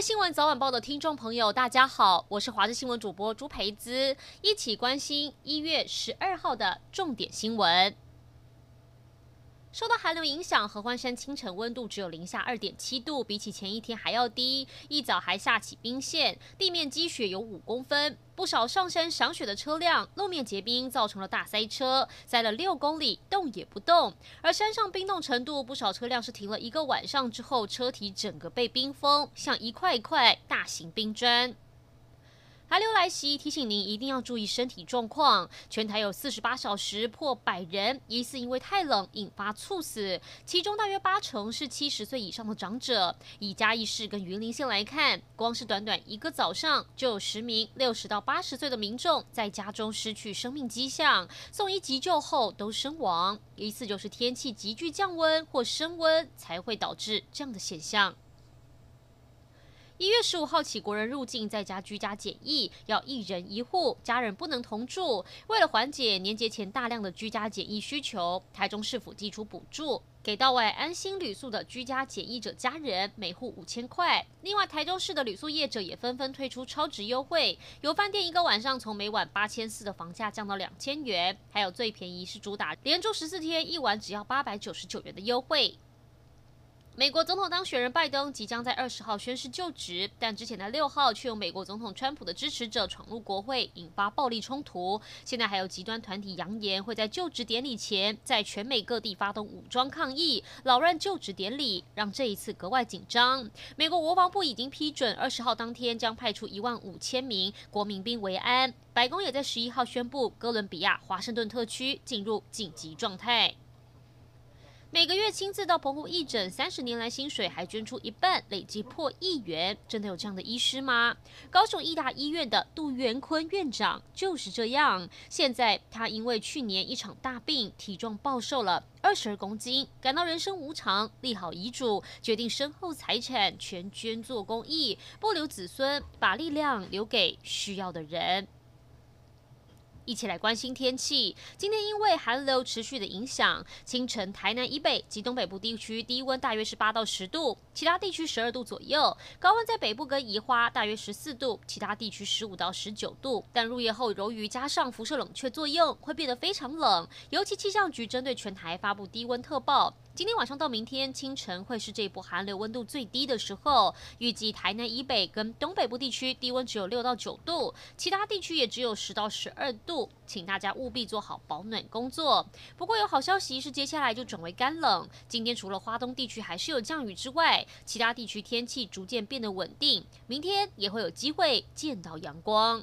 新闻早晚报的听众朋友，大家好，我是华视新闻主播朱培姿，一起关心一月十二号的重点新闻。受到寒流影响，合欢山清晨温度只有零下二点七度，比起前一天还要低。一早还下起冰线，地面积雪有五公分，不少上山赏雪的车辆路面结冰，造成了大塞车，塞了六公里，动也不动。而山上冰冻程度，不少车辆是停了一个晚上之后，车体整个被冰封，像一块一块大型冰砖。寒流来袭，提醒您一定要注意身体状况。全台有四十八小时破百人疑似因为太冷引发猝死，其中大约八成是七十岁以上的长者。以嘉义市跟云林县来看，光是短短一个早上，就有十名六十到八十岁的民众在家中失去生命迹象，送医急救后都身亡，疑似就是天气急剧降温或升温才会导致这样的现象。一月十五号起，国人入境在家居家检疫，要一人一户，家人不能同住。为了缓解年节前大量的居家检疫需求，台中市府祭出补助，给到外安心旅宿的居家检疫者家人每户五千块。另外，台中市的旅宿业者也纷纷推出超值优惠，有饭店一个晚上从每晚八千四的房价降到两千元，还有最便宜是主打连住十四天，一晚只要八百九十九元的优惠。美国总统当选人拜登即将在二十号宣誓就职，但之前的六号却有美国总统川普的支持者闯入国会，引发暴力冲突。现在还有极端团体扬言会在就职典礼前在全美各地发动武装抗议，扰乱就职典礼，让这一次格外紧张。美国国防部已经批准二十号当天将派出一万五千名国民兵维安。白宫也在十一号宣布哥伦比亚华盛顿特区进入紧急状态。每个月亲自到澎湖义诊，三十年来薪水还捐出一半，累计破亿元。真的有这样的医师吗？高雄义大医院的杜元坤院长就是这样。现在他因为去年一场大病，体重暴瘦了二十二公斤，感到人生无常，立好遗嘱，决定身后财产全捐做公益，不留子孙，把力量留给需要的人。一起来关心天气。今天因为寒流持续的影响，清晨台南以北及东北部地区低温大约是八到十度，其他地区十二度左右。高温在北部跟宜花大约十四度，其他地区十五到十九度。但入夜后，由于加上辐射冷却作用，会变得非常冷。尤其气象局针对全台发布低温特报。今天晚上到明天清晨会是这一波寒流温度最低的时候，预计台南以北跟东北部地区低温只有六到九度，其他地区也只有十到十二度，请大家务必做好保暖工作。不过有好消息是，接下来就转为干冷。今天除了花东地区还是有降雨之外，其他地区天气逐渐变得稳定，明天也会有机会见到阳光。